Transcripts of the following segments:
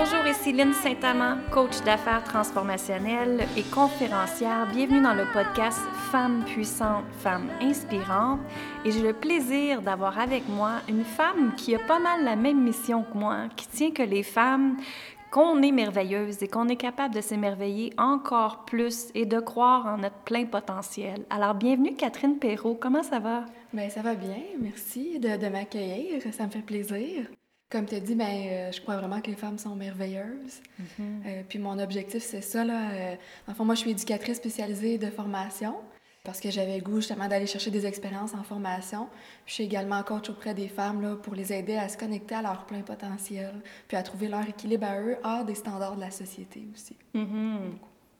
Bonjour, ici Lynne Saint-Amand, coach d'affaires transformationnelles et conférencière. Bienvenue dans le podcast Femmes puissantes, femmes inspirantes. Et j'ai le plaisir d'avoir avec moi une femme qui a pas mal la même mission que moi, qui tient que les femmes, qu'on est merveilleuses et qu'on est capable de s'émerveiller encore plus et de croire en notre plein potentiel. Alors, bienvenue Catherine Perrault, comment ça va? Bien, ça va bien, merci de m'accueillir, ça me fait plaisir. Comme tu as dit, ben, euh, je crois vraiment que les femmes sont merveilleuses. Euh, puis mon objectif, c'est ça. Là, euh, enfin, moi, je suis éducatrice spécialisée de formation parce que j'avais le goût justement d'aller chercher des expériences en formation. je suis également coach auprès des femmes là, pour les aider à se connecter à leur plein potentiel, puis à trouver leur équilibre à eux hors des standards de la société aussi. Mm-hmm.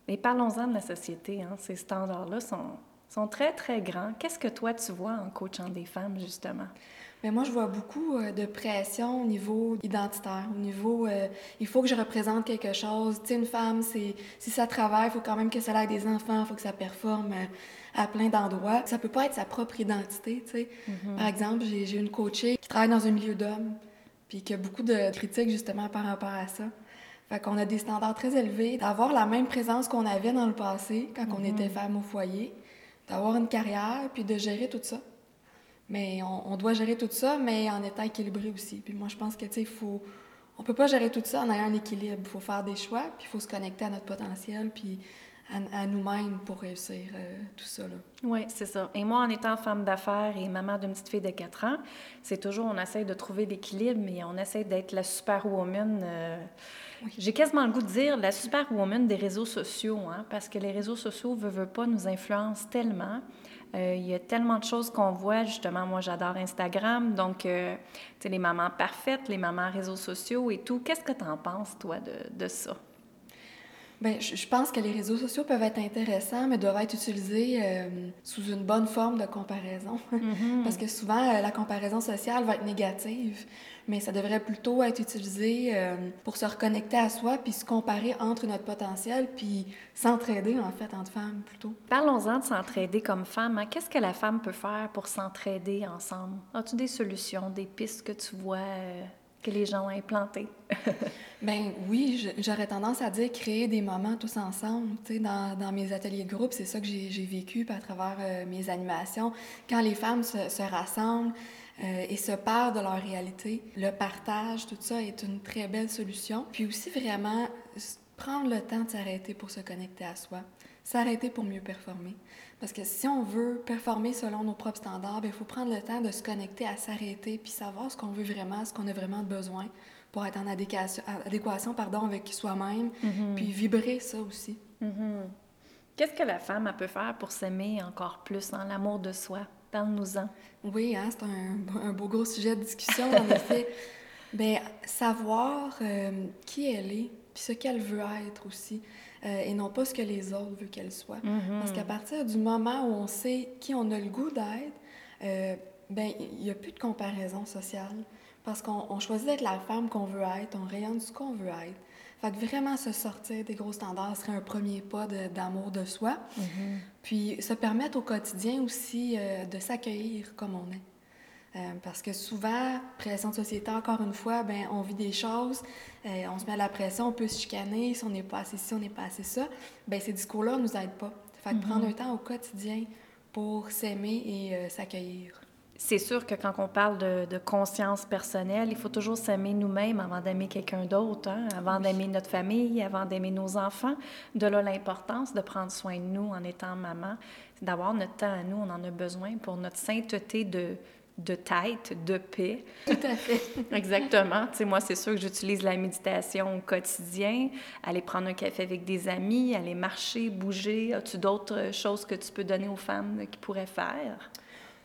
Et parlons-en de la société. Hein. Ces standards-là sont, sont très, très grands. Qu'est-ce que toi, tu vois en coachant des femmes, justement? Mais moi, je vois beaucoup euh, de pression au niveau identitaire, au niveau euh, il faut que je représente quelque chose. Tu sais, une femme, c'est si ça travaille, il faut quand même que ça ait des enfants, il faut que ça performe euh, à, plein d'endroits. Ça peut pas être sa propre identité, tu sais. Mm-hmm. Par exemple, j'ai une coachée qui travaille dans un milieu d'hommes, puis qui a beaucoup de critiques justement par rapport à ça. Fait qu'on a des standards très élevés, d'avoir la même présence qu'on avait dans le passé quand on mm-hmm. était femme au foyer, d'avoir une carrière, puis de gérer tout ça. Mais on, doit gérer tout ça, mais en étant équilibré aussi. Puis moi, je pense que, tu sais, faut... On peut pas gérer tout ça en ayant un équilibre. Il faut faire des choix, puis il faut se connecter à notre potentiel, puis à, nous-mêmes pour réussir euh, tout ça. Oui, c'est ça. Et moi, en étant femme d'affaires et maman d'une petite fille de 4 ans, c'est toujours, on essaie de trouver l'équilibre, mais on essaie d'être la superwoman. Euh, j'ai quasiment le goût de dire la superwoman des réseaux sociaux, hein, parce que les réseaux sociaux, veut, veut pas, nous influencent tellement. Euh, il y a tellement de choses qu'on voit. Justement, moi, j'adore Instagram. Donc, euh, tu sais, les mamans parfaites, les mamans réseaux sociaux et tout. Qu'est-ce que tu en penses, toi, de, de ça? Bien, je pense que les réseaux sociaux peuvent être intéressants, mais doivent être utilisés euh, sous une bonne forme de comparaison. Mm-hmm. Parce que souvent, la comparaison sociale va être négative mais ça devrait plutôt être utilisé euh, pour se reconnecter à soi, puis se comparer entre notre potentiel, puis s'entraider, en fait, entre femmes, plutôt. Parlons-en de s'entraider comme femme. Hein. Qu'est-ce que la femme peut faire pour s'entraider ensemble? As-tu des solutions, des pistes que tu vois euh, les gens ont implantées? ben oui, j'aurais tendance à dire créer des moments tous ensemble. Dans, dans mes ateliers de groupe, c'est ça que j'ai vécu à travers euh, mes animations. Quand les femmes se, se rassemblent, euh, et se parlent de leur réalité. Le partage, tout ça est une très belle solution. Puis aussi vraiment prendre le temps de s'arrêter pour se connecter à soi, s'arrêter pour mieux performer. Parce que si on veut performer selon nos propres standards, il faut prendre le temps de se connecter à s'arrêter puis savoir ce qu'on veut vraiment, ce qu'on a vraiment besoin pour être en adéquation, adéquation pardon, avec soi-même, mm-hmm. puis vibrer ça aussi. Mm-hmm. Qu'est-ce que la femme peut faire pour s'aimer encore plus, en l'amour de soi? Parle-nous-en. Oui, hein, c'est un, beau gros sujet de discussion, en effet. Bien, savoir euh, qui elle est, puis ce qu'elle veut être aussi, euh, et non pas ce que les autres veulent qu'elle soit. Mm-hmm. Parce qu'à partir du moment où on sait qui on a le goût d'être, euh, ben il n'y a plus de comparaison sociale. Parce qu'on choisit d'être la femme qu'on veut être, on rayonne ce qu'on veut être. Fait que vraiment se sortir des gros standards serait un premier pas d'amour de, soi. Mm-hmm. Puis se permettre au quotidien aussi euh, de s'accueillir comme on est. Euh, parce que souvent, pression de société, encore une fois, ben, on vit des choses, euh, on se met à la pression, on peut se chicaner, si on n'est pas assez ci, on n'est pas assez ça. Ben, ces discours-là ne nous aident pas. Fait que prendre un temps au quotidien pour s'aimer et s'accueillir c'est sûr que quand on parle de, conscience personnelle, il faut toujours s'aimer nous-mêmes avant d'aimer quelqu'un d'autre, hein, avant d'aimer notre famille, avant d'aimer nos enfants. De là l'importance de prendre soin de nous en étant maman, d'avoir notre temps à nous, on en a besoin pour notre sainteté de, de tête, de paix. Tout à fait. Exactement. Tu sais, moi, c'est sûr que j'utilise la méditation au quotidien, aller prendre un café avec des amis, aller marcher, bouger. As-tu d'autres choses que tu peux donner aux femmes qui pourraient faire?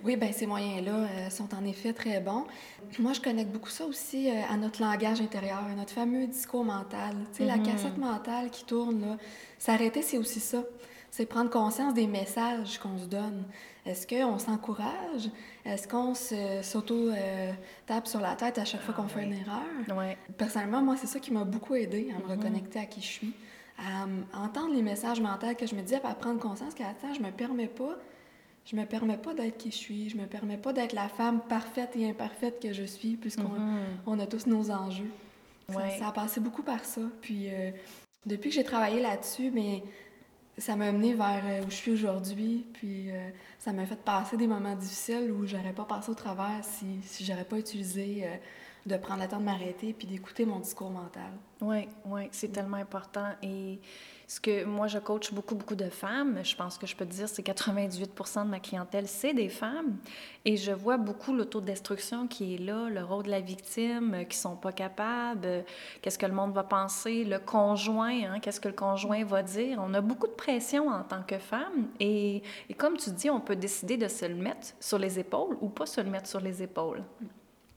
Oui, bien, ces moyens-là euh, sont en effet très bons. Moi, je connecte beaucoup ça aussi euh, à notre langage intérieur, à notre fameux discours mental. Tu sais, la mhm. cassette mentale qui tourne, là, s'arrêter, c'est aussi ça. C'est prendre conscience des messages qu'on se donne. Est-ce qu'on s'encourage? Est-ce qu'on s'auto-tape sur la tête à chaque fois qu'on fait une erreur? Personnellement, moi, c'est ça qui m'a beaucoup aidé à me mhm. reconnecter à qui je suis, à entendre les messages mentaux que je me dis, à prendre conscience qu'à je me permets pas je me permets pas d'être qui je suis, je me permets pas d'être la femme parfaite et imparfaite que je suis, puisqu'on mm-hmm. on a tous nos enjeux. Ça, a passé beaucoup par ça. Puis euh, depuis que j'ai travaillé là-dessus, mais ça m'a amené vers euh, où je suis aujourd'hui. Puis euh, ça m'a fait passer des moments difficiles où j'aurais pas passé au travers si, si j'aurais pas utilisé de prendre le temps de m'arrêter puis d'écouter mon discours mental. Oui, oui, c'est tellement important. Et ce que moi, je coach beaucoup, beaucoup de femmes. Je pense que je peux te dire, c'est 98% de ma clientèle, c'est des femmes. Et je vois beaucoup l'autodestruction qui est là, le rôle de la victime, euh, qui sont pas capables, euh, qu'est-ce que le monde va penser, le conjoint, hein, qu'est-ce que le conjoint va dire. On a beaucoup de pression en tant que femme. Et, et comme tu dis, on peut décider de se le mettre sur les épaules ou pas se le mettre sur les épaules.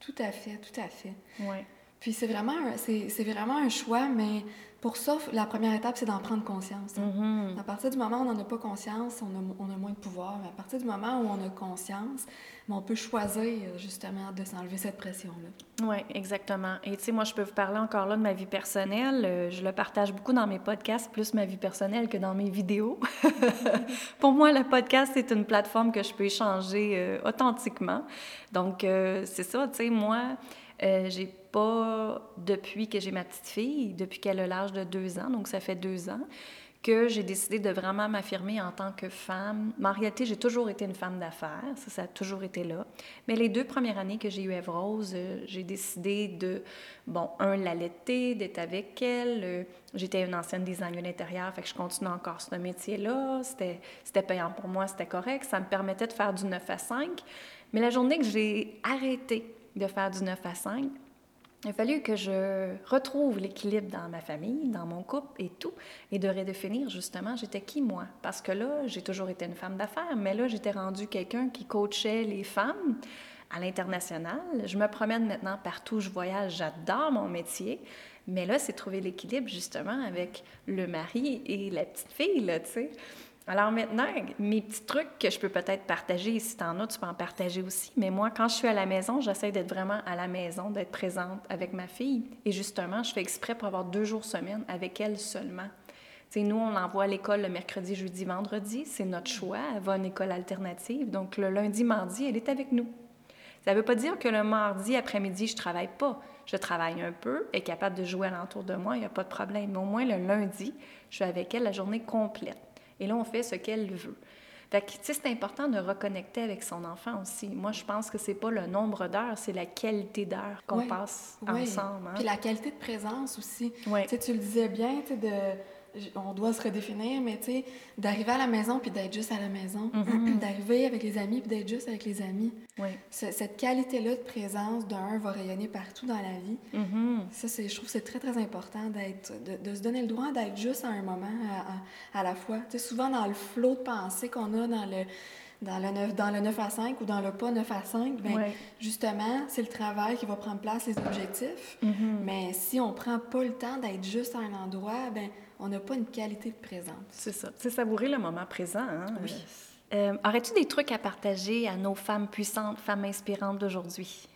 Tout à fait, tout à fait. Oui. Puis c'est vraiment, c'est vraiment un choix, mais pour ça, la première étape, c'est d'en prendre conscience. Mm-hmm. À partir du moment où on n'en a pas conscience, on a, on a, moins de pouvoir. Mais à partir du moment où on a conscience, on peut choisir justement de s'enlever cette pression-là. Oui, exactement. Et tu sais, moi, je peux vous parler encore là de ma vie personnelle. Euh, je le partage beaucoup dans mes podcasts, plus ma vie personnelle que dans mes vidéos. Pour moi, le podcast, c'est une plateforme que je peux échanger euh, authentiquement. Donc, euh, c'est ça, tu sais, moi, j'ai depuis que j'ai ma petite fille, depuis qu'elle a l'âge de deux ans, donc ça fait deux ans, que j'ai décidé de vraiment m'affirmer en tant que femme. Mais en réalité, j'ai toujours été une femme d'affaires, ça, a toujours été là. Mais les deux premières années que j'ai eu Eve Rose, euh, j'ai décidé de, bon, un, l'allaiter, d'être avec elle. Euh, j'étais une ancienne designer d'intérieur, fait que je continue encore ce métier-là. C'était payant pour moi, c'était correct. Ça me permettait de faire du 9 à 5. Mais la journée que j'ai arrêté de faire du 9 à 5, il a fallu que je retrouve l'équilibre dans ma famille, dans mon couple et tout, et de redéfinir justement j'étais qui moi? Parce que là, j'ai toujours été une femme d'affaires, mais là, j'étais rendue quelqu'un qui coachait les femmes à l'international. Je me promène maintenant partout, je voyage, j'adore mon métier. Mais là, c'est trouver l'équilibre justement avec le mari et la petite fille, tu sais. Alors maintenant, mes petits trucs que je peux peut-être partager, si tu en as, tu peux en partager aussi. Mais moi, quand je suis à la maison, j'essaie d'être vraiment à la maison, d'être présente avec ma fille. Et justement, je fais exprès pour avoir deux jours semaine avec elle seulement. sais, nous, on l'envoie à l'école le mercredi, jeudi, vendredi. C'est notre choix. Elle va à une école alternative. Donc, le lundi, mardi, elle est avec nous. Ça ne veut pas dire que le mardi après-midi, je ne travaille pas. Je travaille un peu, est capable de jouer alentour de moi, il n'y a pas de problème. Mais au moins, le lundi, je suis avec elle la journée complète. Et là, on fait ce qu'elle veut. Fait que, tu sais, c'est important de reconnecter avec son enfant aussi. Moi, je pense que c'est pas le nombre d'heures, c'est la qualité d'heures qu'on passe ensemble. Hein. Puis la qualité de présence aussi. Tu sais, tu le disais bien, tu sais, de on doit se redéfinir, mais tu sais, d'arriver à la maison puis d'être juste à la maison, mm-hmm. d'arriver avec les amis puis d'être juste avec les amis. Oui. Cette qualité-là de présence d'un va rayonner partout dans la vie. Ça, c'est, je trouve que c'est très, très important d'être, de, se donner le droit d'être juste à un moment à, la fois. Tu sais, souvent dans le flot de pensée qu'on a dans le dans le, 9, dans le 9 à 5 ou dans le pas 9 à 5, bien, justement, c'est le travail qui va prendre place, les objectifs. Mm-hmm. Mais si on prend pas le temps d'être juste à un endroit, ben on n'a pas une qualité de présence. C'est ça. C'est savourer le moment présent. Hein? Oui. Euh, aurais-tu des trucs à partager à nos femmes puissantes, femmes inspirantes d'aujourd'hui?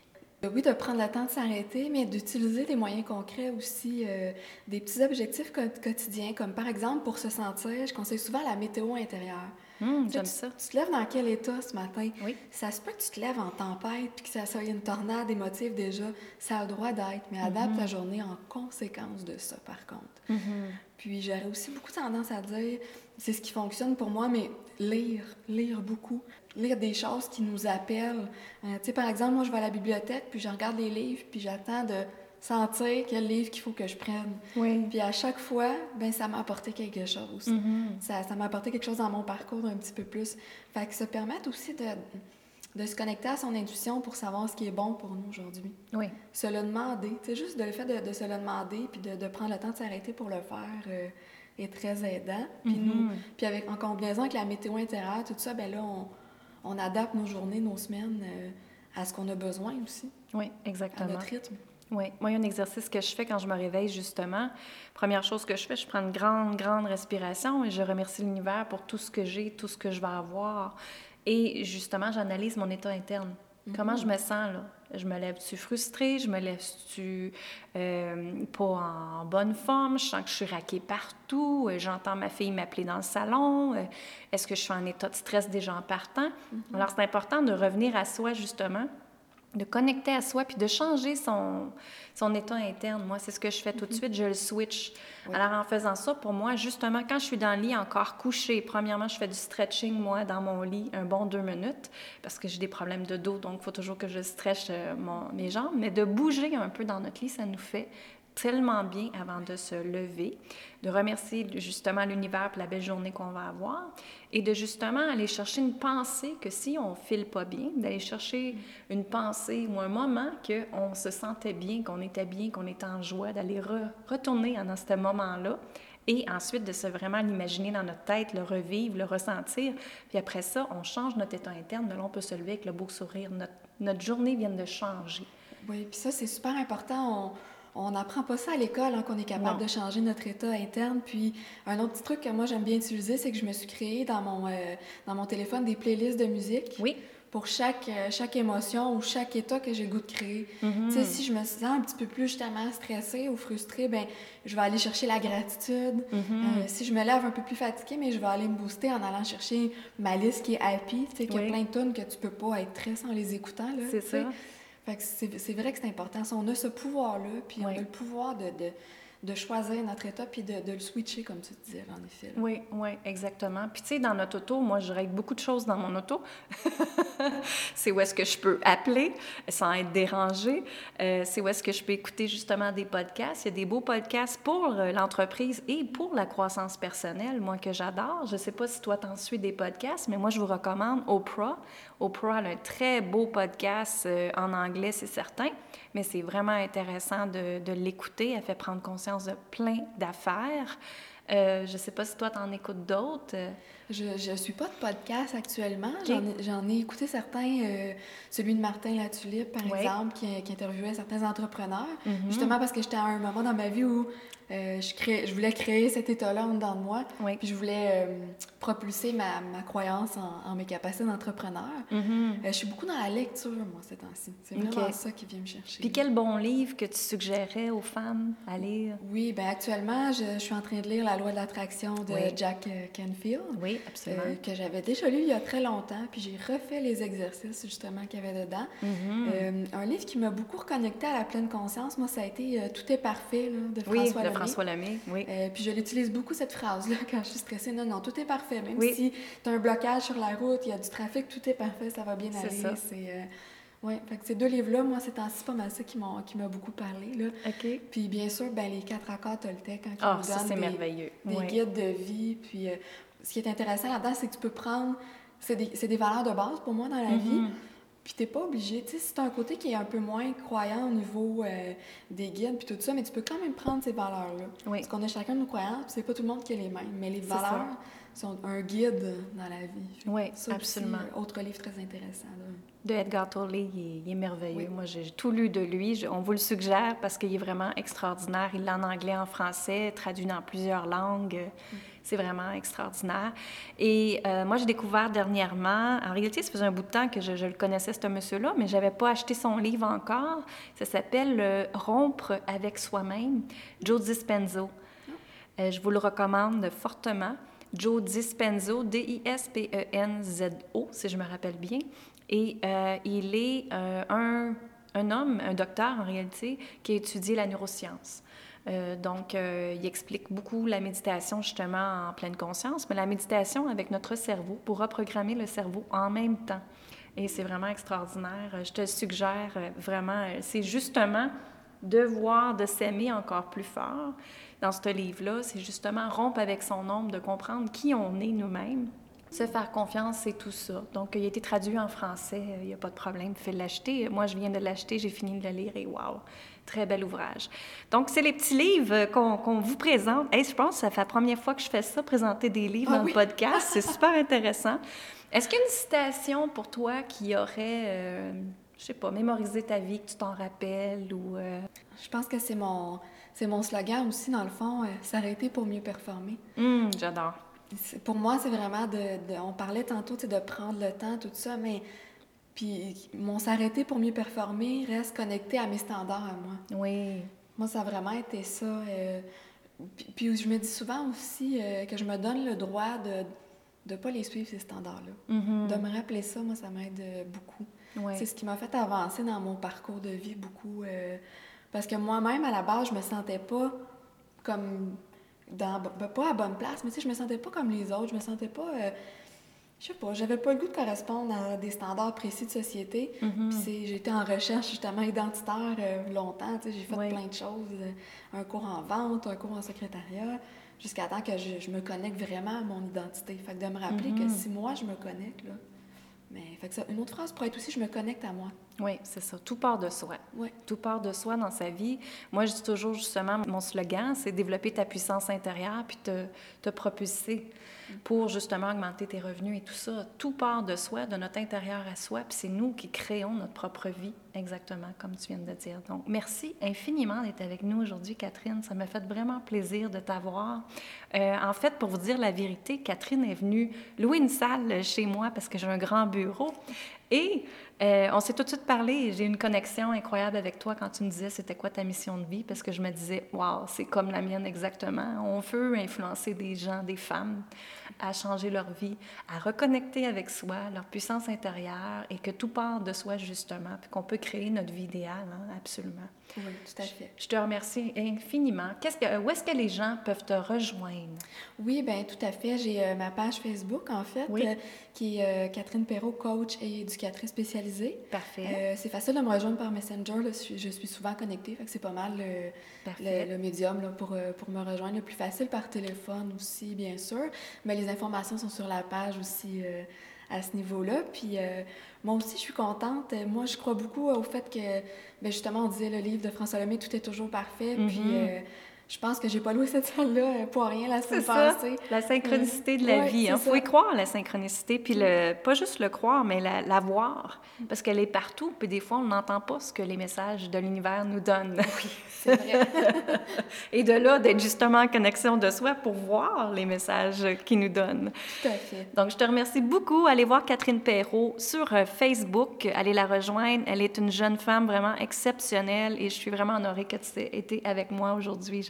Euh, oui, de prendre le temps de s'arrêter, mais d'utiliser des moyens concrets aussi, euh, des petits objectifs quotidiens, comme par exemple pour se sentir, je conseille souvent la météo intérieure. Hum, j'aime ça. Tu te lèves dans quel état ce matin? Oui. Ça se peut que tu te lèves en tempête puis que ça soit une tornade émotive déjà. Ça a le droit d'être, mais adapte ta journée en conséquence de ça, par contre. Mm-hmm. Puis j'aurais aussi beaucoup tendance à dire, c'est ce qui fonctionne pour moi, mais lire, lire beaucoup. Lire des choses qui nous appellent. Euh, tu sais, par exemple, moi, je vais à la bibliothèque, puis je regarde les livres, puis j'attends de sentir quel livre qu'il faut que je prenne. Oui. Puis à chaque fois, ben ça m'a apporté quelque chose. Mm-hmm. Ça, ça m'a apporté quelque chose dans mon parcours un petit peu plus. Fait que ça permet aussi de, de se connecter à son intuition pour savoir ce qui est bon pour nous aujourd'hui. Oui. Se le demander. C'est juste le fait de, de, se le demander puis de, de prendre le temps de s'arrêter pour le faire euh, est très aidant. Puis nous, Mm-hmm. puis avec, en combinaison avec la météo intérieure, tout ça, ben là, on, on adapte nos journées, nos semaines euh, à ce qu'on a besoin aussi, Oui, à exactement. notre rythme. Oui. Moi, il y a un exercice que je fais quand je me réveille, justement. Première chose que je fais, je prends une grande, grande respiration et je remercie l'univers pour tout ce que j'ai, tout ce que je vais avoir. Et justement, j'analyse mon état interne. Comment je me sens, là? Je me lève-tu frustrée? Je me lève-tu euh, pas en bonne forme? Je sens que je suis raquée partout. Euh, J'entends ma fille m'appeler dans le salon. Euh, Est-ce que je suis en état de stress déjà en partant? Alors, c'est important de revenir à soi, justement, de connecter à soi puis de changer son, son état interne. Moi, c'est ce que je fais tout de mhm. suite, je le switch. Alors, en faisant ça, pour moi, justement, quand je suis dans le lit encore couché, premièrement, je fais du stretching, moi, dans mon lit, un bon deux minutes, parce que j'ai des problèmes de dos, donc il faut toujours que je stretch euh, mon, mes jambes. Mais de bouger un peu dans notre lit, ça nous fait tellement bien avant de se lever, de remercier justement l'univers pour la belle journée qu'on va avoir et de justement aller chercher une pensée que si on file pas bien, d'aller chercher une pensée ou un moment qu'on se sentait bien, qu'on était bien, qu'on était en joie, d'aller retourner dans ce moment-là et ensuite de se vraiment l'imaginer dans notre tête, le revivre, le ressentir. Puis après ça, on change notre état interne, là on peut se lever avec le beau sourire. Notre, journée vient de changer. Oui, puis ça, c'est super important. On n'apprend pas ça à l'école, hein, qu'on est capable de changer notre état interne. Puis, un autre petit truc que moi, j'aime bien utiliser, c'est que je me suis créé dans mon, euh, dans mon téléphone des playlists de musique. Oui. Pour chaque, euh, chaque émotion ou chaque état que j'ai le goût de créer. Mm-hmm. Si je me sens un petit peu plus justement stressée ou frustrée, ben je vais aller chercher la gratitude. Mm-hmm. Euh, si je me lève un peu plus fatiguée, mais je vais aller me booster en allant chercher ma liste qui est happy. Tu sais, qu'il y a plein de tunes que tu peux pas être très sans les écoutants. C'est ça c'est vrai que c'est important. on a ce pouvoir-là, puis on a le pouvoir de, de choisir notre état puis de, de, le switcher, comme tu disais, en effet. Oui, oui, exactement. Puis, tu sais, dans notre auto, moi, je règle beaucoup de choses dans mon auto. c'est où est-ce que je peux appeler sans être dérangée. Euh, c'est où est-ce que je peux écouter justement des podcasts. Il y a des beaux podcasts pour euh, l'entreprise et pour la croissance personnelle, moi, que j'adore. Je ne sais pas si toi, t'en suis des podcasts, mais moi, je vous recommande Oprah. Oprah a un très beau podcast euh, en anglais, c'est certain, mais c'est vraiment intéressant de, de l'écouter. Elle fait prendre conscience de plein d'affaires. Euh, je ne sais pas si toi, tu en écoutes d'autres. Je ne suis pas de podcast actuellement. J'en ai, écouté certains, euh, celui de Martin Latulippe, par exemple, qui, qui, interviewait certains entrepreneurs, mm-hmm. justement parce que j'étais à un moment dans ma vie où euh, je, crée, je voulais créer cet état-là en dedans de moi. Puis je voulais euh, propulser ma, ma croyance en, mes capacités d'entrepreneur. Mm-hmm. Euh, je suis beaucoup dans la lecture, moi, ces temps-ci. C'est vraiment ça qui vient me chercher. Puis quel bon livre que tu suggérais aux femmes à lire? Oui, bien actuellement, je, suis en train de lire La loi de l'attraction de Jack Canfield. Oui, absolument. que j'avais déjà lu il y a très longtemps. Puis j'ai refait les exercices, justement, qu'il y avait dedans. Mm-hmm. un livre qui m'a beaucoup reconnecté à la pleine conscience, moi, ça a été Tout est parfait, là, de François oui, François Lemay, oui. Euh, puis je l'utilise beaucoup, cette phrase-là, quand je suis stressée. Non, non, tout est parfait. Même si tu as un blocage sur la route, il y a du trafic, tout est parfait, ça va bien aller. C'est ça. Euh... Oui, fait que ces deux livres-là, moi, c'est ainsi pas mal ça qui m'a beaucoup parlé. Là. OK. Puis bien sûr, ben, les quatre accords Toltec, quand oh, ils nous donnent des, merveilleux. des guides de vie. Puis euh, ce qui est intéressant là-dedans, c'est que tu peux prendre... C'est des, des, valeurs de base pour moi dans la mm-hmm. vie. Puis t'es pas obligé, tu sais, c'est un côté qui est un peu moins croyant au niveau euh, des guides puis tout ça, mais tu peux quand même prendre ces valeurs-là. Parce qu'on a chacun nos croyances, c'est pas tout le monde qui a les mêmes, mais les valeurs sont un guide dans la vie. Oui, absolument. autre livre très intéressant. De Edgar Tolle, il est, merveilleux. Moi, j'ai tout lu de lui. on vous le suggère parce qu'il est vraiment extraordinaire. Il l'a en anglais, en français, traduit dans plusieurs langues. Mm. C'est vraiment extraordinaire. Et euh, moi, j'ai découvert dernièrement, en réalité, ça faisait un bout de temps que je, le connaissais, ce monsieur-là, mais je n'avais pas acheté son livre encore. Ça s'appelle Rompre avec soi-même, Joe Dispenzo. Euh, je vous le recommande fortement. Joe Dispenzo, D-I-S-P-E-N-Z-O, si je me rappelle bien. Et euh, il est un, un homme, un docteur en réalité, qui a étudié la neuroscience. Euh, donc, euh, il explique beaucoup la méditation justement en pleine conscience, mais la méditation avec notre cerveau pour reprogrammer le cerveau en même temps. Et c'est vraiment extraordinaire. Je te suggère euh, vraiment, c'est justement de voir, de s'aimer encore plus fort. Dans ce livre-là, c'est justement rompre avec son ombre, de comprendre qui on est nous-mêmes. Se faire confiance, c'est tout ça. Donc, il a été traduit en français, il n'y a pas de problème, fais l'acheter. Moi, je viens de l'acheter, j'ai fini de le lire et waouh, Très bel ouvrage. Donc, c'est les petits livres qu'on vous présente. je pense que ça fait la première fois que je fais ça, présenter des livres ah dans le podcast. C'est super intéressant. Est-ce qu'il y a une citation pour toi qui aurait, euh, je sais pas, mémorisé ta vie, que tu t'en rappelles ou... Euh? Je pense que c'est mon, c'est mon slogan aussi, dans le fond, euh, s'arrêter pour mieux performer. Hum, j'adore. Pour moi, c'est vraiment de, On parlait tantôt de prendre le temps, tout ça, mais puis mon s'arrêter pour mieux performer reste connecté à mes standards à moi. Oui. Moi, ça a vraiment été ça. Euh, puis, je me dis souvent aussi euh, que je me donne le droit de de pas les suivre, ces standards-là. Mhm. De me rappeler ça, moi, ça m'aide euh, beaucoup. Ouais. C'est ce qui m'a fait avancer dans mon parcours de vie beaucoup. euh, parce que moi-même, à la base, je me sentais pas comme. Dans, ben, pas à bonne place, mais tu sais, je me sentais pas comme les autres. Je me sentais pas. euh, je sais pas, j'avais pas le goût de correspondre à des standards précis de société. Puis c'est- j'ai été en recherche justement identitaire euh, longtemps. Tu sais, j'ai fait Oui. plein de choses. euh, un cours en vente, un cours en secrétariat, jusqu'à temps que je, je me connecte vraiment à mon identité. Fait que de me rappeler que Mhm. si moi je me connecte, là. Mais fait que ça, une autre phrase pourrait être aussi je me connecte à moi. Oui, c'est ça. Tout part de soi. Tout part de soi dans sa vie. Moi, je dis toujours, justement, mon slogan, c'est développer ta puissance intérieure puis te, te propulser pour justement augmenter tes revenus et tout ça. Tout part de soi, de notre intérieur à soi, puis c'est nous qui créons notre propre vie, exactement comme tu viens de dire. Donc, merci infiniment d'être avec nous aujourd'hui, Catherine. Ça m'a fait vraiment plaisir de t'avoir. Euh, en fait, pour vous dire la vérité, Catherine est venue louer une salle chez moi parce que j'ai un grand bureau. Et euh, on s'est tout de suite parlé j'ai une connexion incroyable avec toi quand tu me disais c'était quoi ta mission de vie parce que je me disais, waouh, c'est comme la mienne exactement. On veut influencer des gens, des femmes à changer leur vie, à reconnecter avec soi, leur puissance intérieure et que tout part de soi justement, puis qu'on peut créer notre vie idéale, hein, absolument. Oui, tout à fait. Je te remercie infiniment. Qu'est-ce que, où est-ce que les gens peuvent te rejoindre? Oui, bien, tout à fait. J'ai euh, ma page Facebook, en fait, Oui. euh, qui est euh, Catherine Perrault, coach et éducatrice spécialisée. Parfait. C'est facile de me rejoindre par Messenger. là, je, suis, souvent connectée, fait que c'est pas mal le, le, le médium là, pour, pour me rejoindre. Le plus facile par téléphone aussi, bien sûr. Mais les informations sont sur la page aussi à ce niveau-là. Puis euh, moi aussi, je suis contente. Moi, je crois beaucoup au fait que, ben, justement, on disait le livre de François Lemay, Tout est toujours parfait. Puis Mhm. euh, je pense que j'ai pas loué cette salle-là euh, pour rien la semaine passée. la synchronicité de la vie. Il c'est faut y croire, la synchronicité, puis le, pas juste le croire, mais la, la voir, parce qu'elle est partout, puis des fois, on n'entend pas ce que les messages de l'univers nous donnent. C'est vrai. Et de là, d'être justement en connexion de soi pour voir les messages qu'ils nous donnent. Tout à fait. Donc, je te remercie beaucoup. Allez voir Catherine Perrault sur euh, Facebook. Allez la rejoindre. Elle est une jeune femme vraiment exceptionnelle et je suis vraiment honorée que tu aies été avec moi aujourd'hui.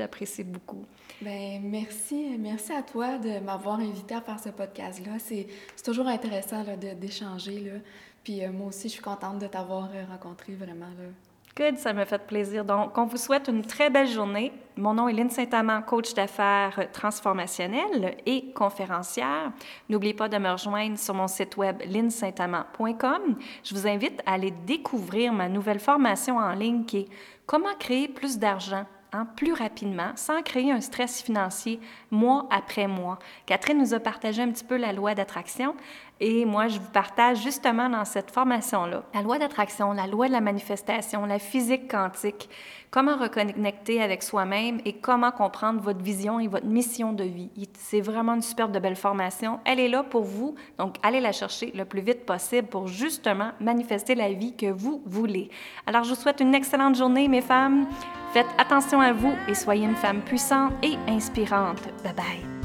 Beaucoup. Ben, merci, merci à toi de m'avoir invité à faire ce podcast-là. C'est toujours intéressant d'échanger. Puis euh, moi aussi, je suis contente de t'avoir euh, rencontré vraiment. Là. Good, ça me fait plaisir. Donc, on vous souhaite une très belle journée. Mon nom est Lynne Saint-Amand, coach d'affaires transformationnelle et conférencière. N'oubliez pas de me rejoindre sur mon site web linsaintamand.com. Je vous invite à aller découvrir ma nouvelle formation en ligne qui est Comment créer plus d'argent hein, plus rapidement sans créer un stress financier mois après mois. Catherine nous a partagé un petit peu la loi d'attraction et moi, je vous partage justement dans cette formation-là la loi d'attraction, la loi de la manifestation, la physique quantique, comment reconnecter avec soi-même et comment comprendre votre vision et votre mission de vie. C'est vraiment une superbe de belle formation. Elle est là pour vous, donc allez la chercher le plus vite possible pour justement manifester la vie que vous voulez. Alors, je vous souhaite une excellente journée, mes femmes. Faites attention à vous et soyez une femme puissante et inspirante. Bye bye.